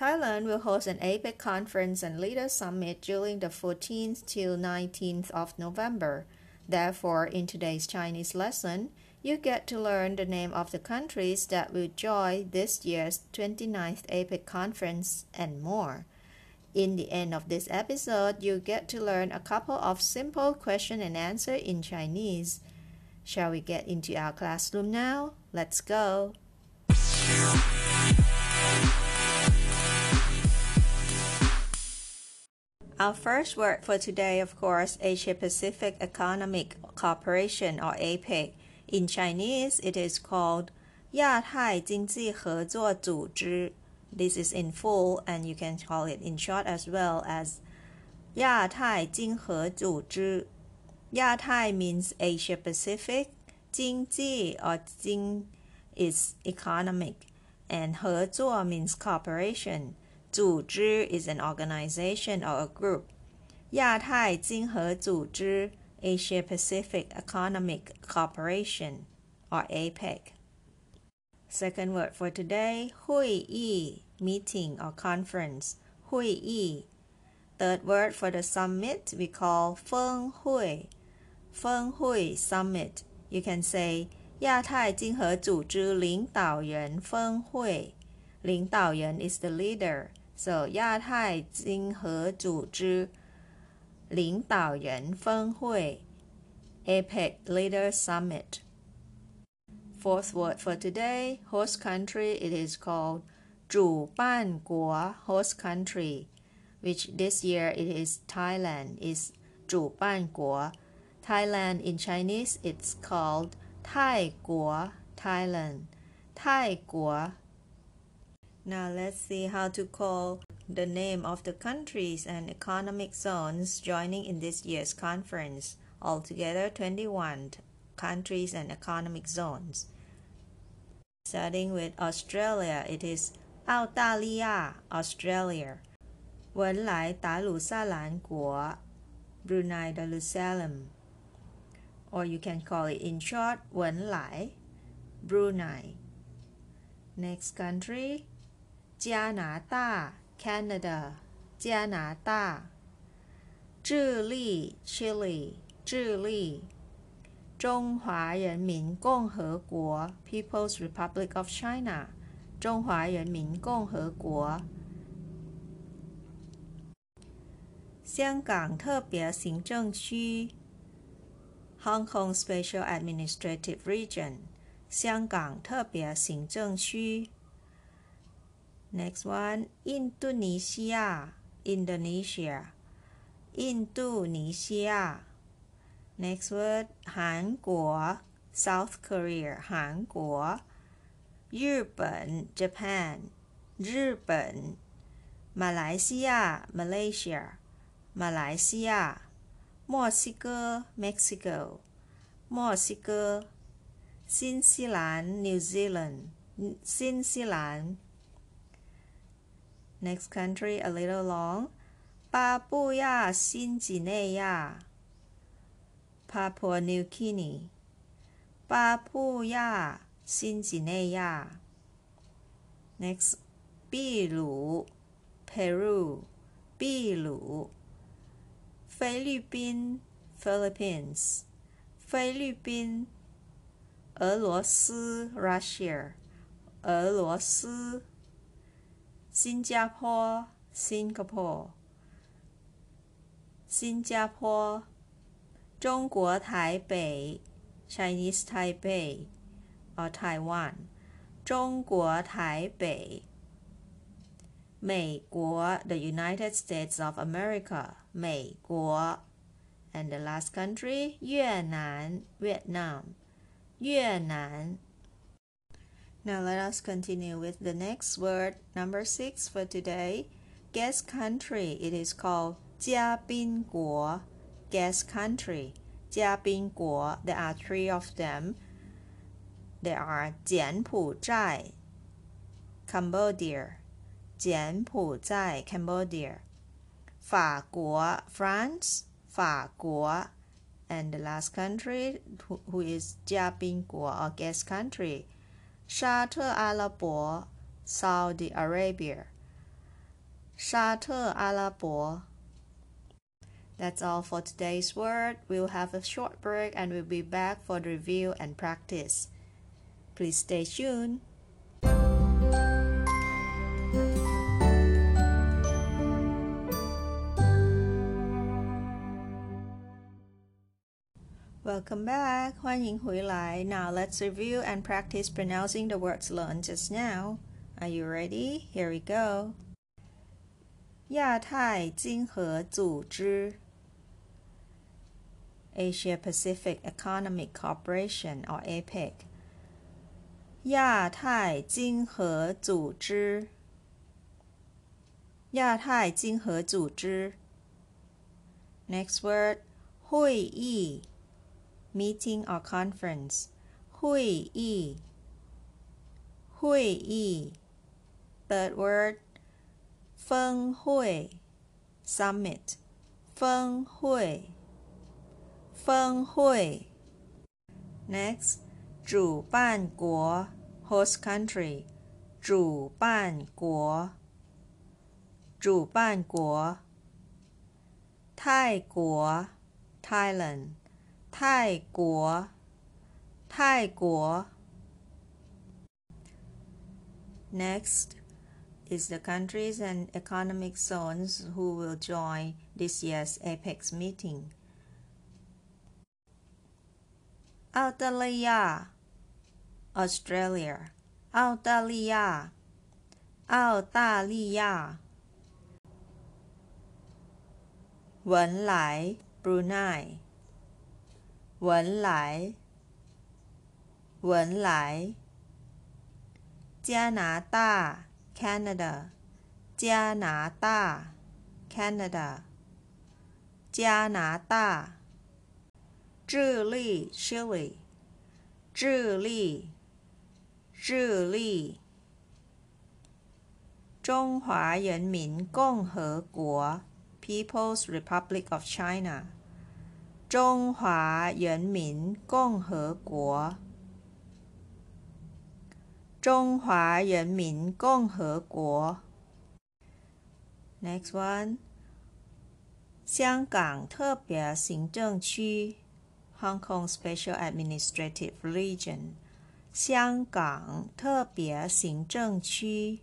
Thailand will host an APEC conference and leader summit during the 14th till 19th of November. Therefore, in today's Chinese lesson, you get to learn the name of the countries that will join this year's 29th APEC conference and more. In the end of this episode, you get to learn a couple of simple question and answer in Chinese. Shall we get into our classroom now? Let's go. Our first word for today, of course, Asia Pacific Economic Cooperation or APEC. In Chinese, it is called 亚太经济合作组织. This is in full, and you can call it in short as well as 亚太经合组织.亚太 means Asia Pacific. 经济 or 经 is economic, and 合作 means cooperation. 组织 is an organization or a group. 亚太经合组织 Asia Pacific Economic Cooperation or APEC. Second word for today, 会议 meeting or conference. 会议. Third word for the summit we call 峰会.峰会 summit. You can say 亚太经合组织领导人峰会。领导人 is the leader. So 亚太经合组织领导人峰会 APEC Leader Summit. Fourth word for today, host country, it is called 主办国 host country, which this year it is Thailand, is 主办国. Thailand in Chinese it's called 泰国 Thailand. 泰国 now let's see how to call the name of the countries and economic zones joining in this year's conference. Altogether 21 countries and economic zones. Starting with Australia, it is 澳大利亚 Australia. 文莱达鲁萨兰国 Brunei Darussalam. Or you can call it in short 文莱 Brunei. Next country 加拿大 Canada 加拿大智利 Chile 智利中华人民共和国 People's Republic of China 中华人民共和国香港特别行政区 Hong Kong Special Administrative Region 香港特别行政区 Next one, Indonesia, Indonesia, Indonesia. Next word, 韩国 South Korea, 韩国。日本 Japan, 日本。马来西亚 Malaysia, 马来西亚。墨西哥 Mexico, 墨西哥。新西兰 New Zealand, 新西兰。 Next country a little long. 巴布亚新几内亚 Papua New Guinea. 巴布亚新几内亚 Next 秘鲁 Peru. 秘鲁菲律宾 Philippines. 菲律宾俄罗斯 Russia. 俄罗斯 新加坡 Singapore，新加坡，中国台北 Chinese Taipei or Taiwan，中国台北，美国 The United States of America，美国，and the last country 越南 Vietnam，越南。 Now let us continue with the next word, number six for today. Guest country. It is called 嘉宾国. Guest country. 嘉宾国. There are three of them. There are 柬埔寨 Cambodia 柬埔寨 Cambodia 法国 France 法国 and the last country who, who is 嘉宾国 or guest country 沙特阿拉伯 Saudi Arabia 沙特阿拉伯 That's all for today's word. We'll have a short break and we'll be back for the review and practice. Please stay tuned. Welcome back. 欢迎回来. Now let's review and practice pronouncing the words learned just now. Are you ready? Here we go. 亚太经合组织 Asia Pacific Economic Cooperation or APEC 亚太经合组织，亚太经合组织。Next word，会议 ，meeting or conference，会议，会议。Third word，峰会，summit，峰会，峰会。Next。主办国 host country 主办国主办国泰国 Thailand 泰国泰国 Next is the countries and economic zones who will join this year's APEX meeting. 澳大利亚 Australia 澳大利亚澳大利亚文莱 Brunei 文莱文莱加拿大 Canada 加拿大 Canada 加拿大智利 Chile 智利智利，中华人民共和国 （People's Republic of China）。中华人民共和国。中华人民共和国。Next one，香港特别行政区 （Hong Kong Special Administrative Region）。香港特别行政区，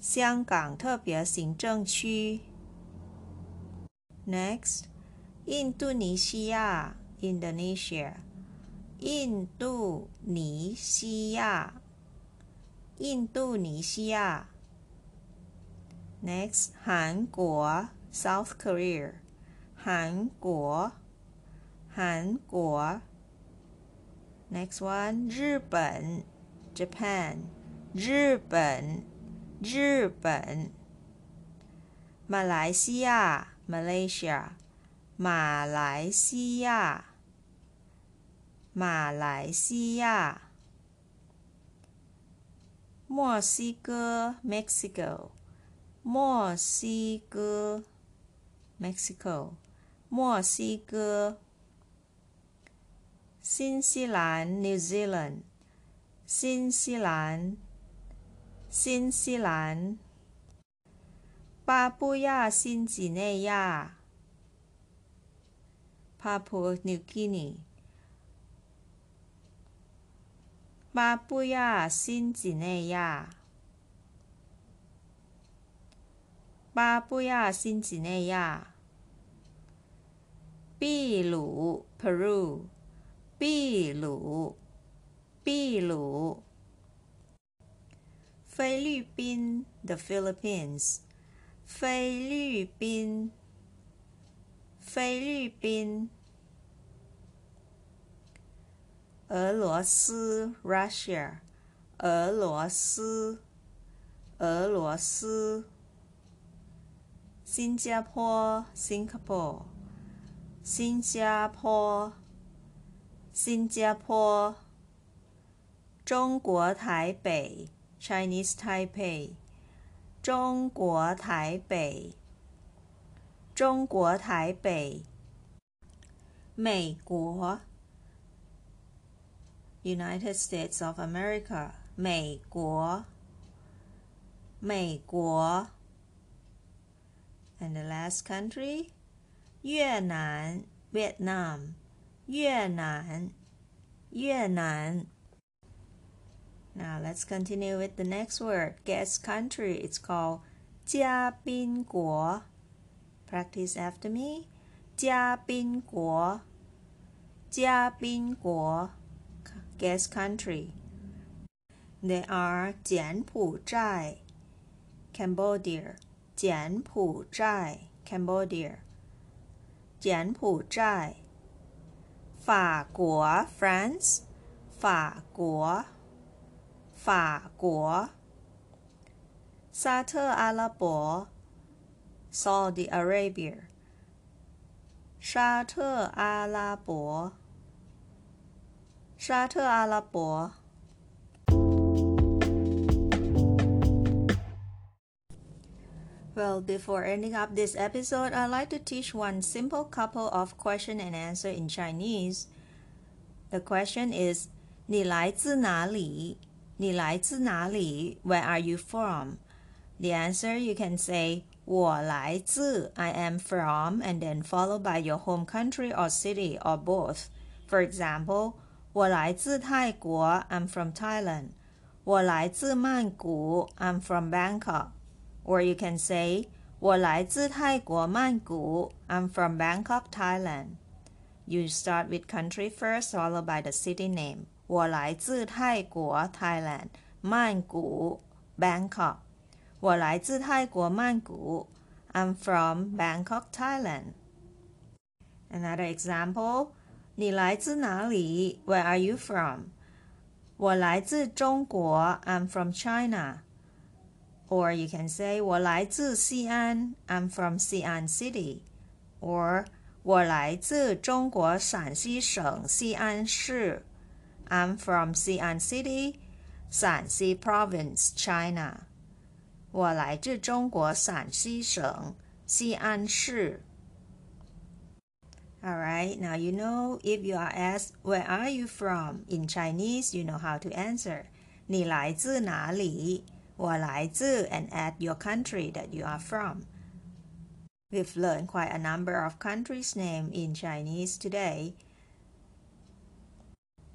香港特别行政区。Next，印度尼西亚 （Indonesia），印度尼西亚，印度尼西亚。Next，韩国 （South Korea），韩国，韩国。Next one，日本，Japan，日本，日本。马来西亚 ，Malaysia，马来西亚，马来西亚。墨西哥，Mexico，墨西哥，Mexico，墨西哥。新西兰 New Zealand，新西兰，新西兰，巴布亚新几内亚 Papua New Guinea，巴布亚新几内亚，巴布亚新几内亚，秘鲁 Peru。秘鲁，秘鲁，菲律宾，the Philippines，菲律宾，菲律宾，俄罗斯。Russia，俄罗斯，俄罗斯。新加坡。Singapore，新加坡，新加坡。中国台北。Chinese Taipei，中国台北，中国台北。美国 United States of America，美国，美国。And the last country，越南 Vietnam，越南，越南。Now let's continue with the next word. Guest country. It's called 嘉宾国. Practice after me. 嘉宾国。嘉宾国 guest country. They are 柬埔寨 Cambodia 柬埔寨 Cambodia 柬埔寨法国 France 法国 法国沙特阿拉伯 Saudi Arabia 沙特阿拉伯，沙特阿拉伯。Well, before ending up this episode, I'd like to teach one simple couple of question and answer in Chinese. The question is, 你来自哪里? 你来自哪里? Where are you from? The answer you can say 我来自 I am from and then followed by your home country or city or both. For example, 我来自泰国 I'm from Thailand. 我来自曼谷 I'm from Bangkok. Or you can say 我来自泰国曼谷 I'm from Bangkok, Thailand. You start with country first followed by the city name. 我来自泰国 Thailand. 曼谷 Bangkok. 我来自泰国曼谷。I'm from Bangkok, Thailand. Another example. 你来自哪里？Where are you from? 我来自中国。I'm from China. Or you can say 我来自西安。I'm from Xi'an City. Or 我来自中国陕西省西安市。I'm from Xi'an City, 陕西 Province, China. 我来自中国陕西省西安市。Alright, now you know if you are asked where are you from in Chinese, you know how to answer. 你来自哪里？我来自 and add your country that you are from. We've learned quite a number of countries' name in Chinese today.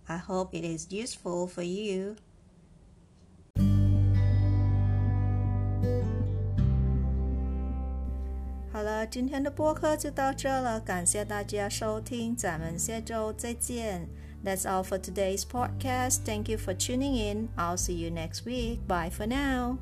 I hope it is useful for you. 好了，今天的播客就到这了，感谢大家收听，咱们下周再见。That's all for today's podcast. Thank you for tuning in. I'll see you next week. Bye for now.